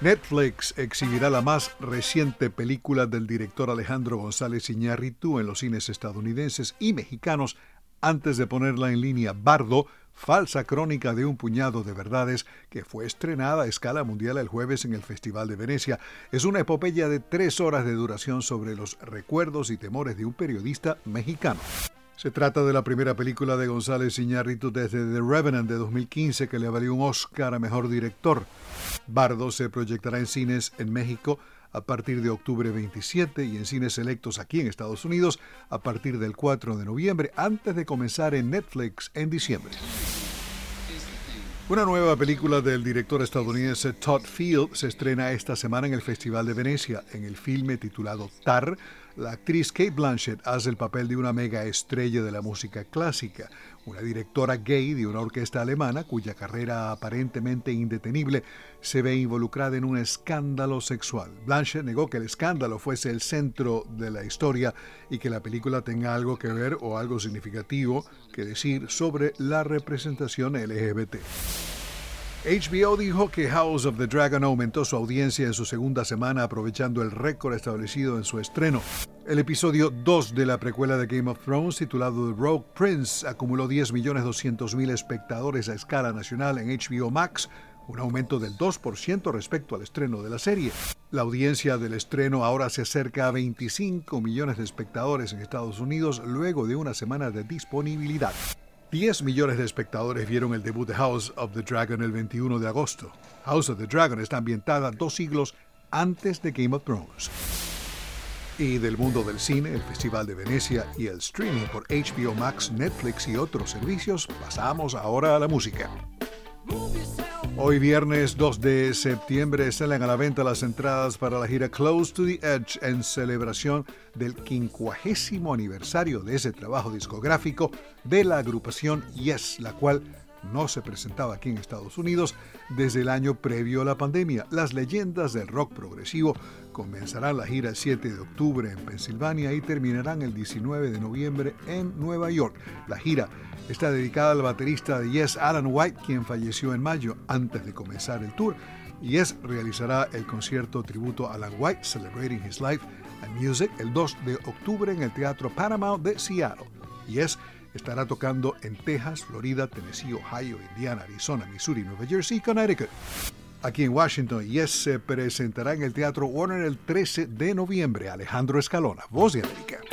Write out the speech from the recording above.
Netflix exhibirá la más reciente película del director Alejandro González Iñárritu en los cines estadounidenses y mexicanos antes de ponerla en línea Bardo, falsa crónica de un puñado de verdades que fue estrenada a escala mundial el jueves en el Festival de Venecia. Es una epopeya de tres horas de duración sobre los recuerdos y temores de un periodista mexicano. Se trata de la primera película de González Iñárritu desde The Revenant de 2015 que le valió un Oscar a Mejor Director. Bardo se proyectará en cines en México a partir de octubre 27 y en cines selectos aquí en Estados Unidos a partir del 4 de noviembre antes de comenzar en Netflix en diciembre. Una nueva película del director estadounidense Todd Field se estrena esta semana en el Festival de Venecia. En el filme titulado Tar, la actriz Kate Blanchett hace el papel de una mega estrella de la música clásica, una directora gay de una orquesta alemana cuya carrera aparentemente indetenible se ve involucrada en un escándalo sexual. Blanchett negó que el escándalo fuese el centro de la historia y que la película tenga algo que ver o algo significativo que decir sobre la representación LGBT. HBO dijo que House of the Dragon aumentó su audiencia en su segunda semana aprovechando el récord establecido en su estreno. El episodio 2 de la precuela de Game of Thrones, titulado The Rogue Prince, acumuló 10.200.000 espectadores a escala nacional en HBO Max, un aumento del 2% respecto al estreno de la serie. La audiencia del estreno ahora se acerca a 25 millones de espectadores en Estados Unidos luego de una semana de disponibilidad. 10 millones de espectadores vieron el debut de House of the Dragon el 21 de agosto. House of the Dragon está ambientada dos siglos antes de Game of Thrones. Y del mundo del cine, el Festival de Venecia y el streaming por HBO Max, Netflix y otros servicios, pasamos ahora a la música. Hoy viernes 2 de septiembre salen a la venta las entradas para la gira Close to the Edge en celebración del quincuagésimo aniversario de ese trabajo discográfico de la agrupación Yes, la cual no se presentaba aquí en Estados Unidos desde el año previo a la pandemia. Las leyendas del rock progresivo comenzarán la gira el 7 de octubre en Pensilvania y terminarán el 19 de noviembre en Nueva York. La gira está dedicada al baterista de Yes, Alan White, quien falleció en mayo antes de comenzar el tour. Yes realizará el concierto tributo a Alan White, Celebrating His Life and Music, el 2 de octubre en el Teatro Paramount de Seattle. Yes estará tocando en Texas, Florida, Tennessee, Ohio, Indiana, Arizona, Missouri, Nueva Jersey y Connecticut. Aquí en Washington, Yes se presentará en el Teatro Warner el 13 de noviembre. Alejandro Escalona, Voz de América.